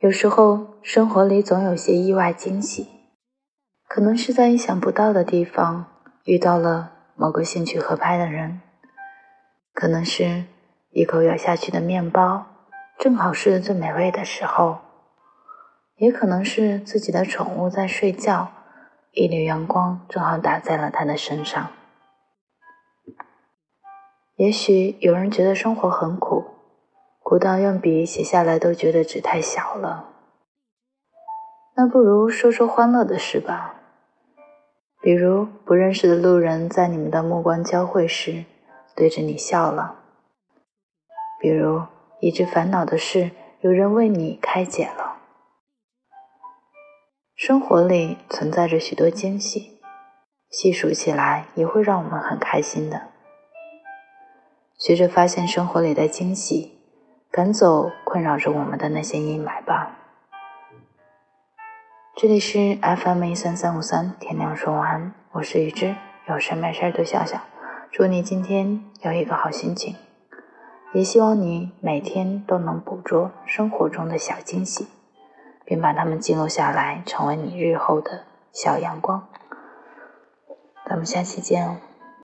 有时候，生活里总有些意外惊喜，可能是在意想不到的地方遇到了某个兴趣合拍的人，可能是一口咬下去的面包正好是最美味的时候，也可能是自己的宠物在睡觉，一缕阳光正好打在了它的身上。也许有人觉得生活很苦。苦到用笔写下来都觉得纸太小了，那不如说说欢乐的事吧。比如不认识的路人在你们的目光交汇时对着你笑了；比如一直烦恼的事有人为你开解了。生活里存在着许多惊喜，细数起来也会让我们很开心的。学着发现生活里的惊喜。赶走困扰着我们的那些阴霾吧。这里是 FM 一三三五三，天亮说晚安，我是雨之，有事没事都笑笑。祝你今天有一个好心情，也希望你每天都能捕捉生活中的小惊喜，并把它们记录下来，成为你日后的小阳光。咱们下期见哦。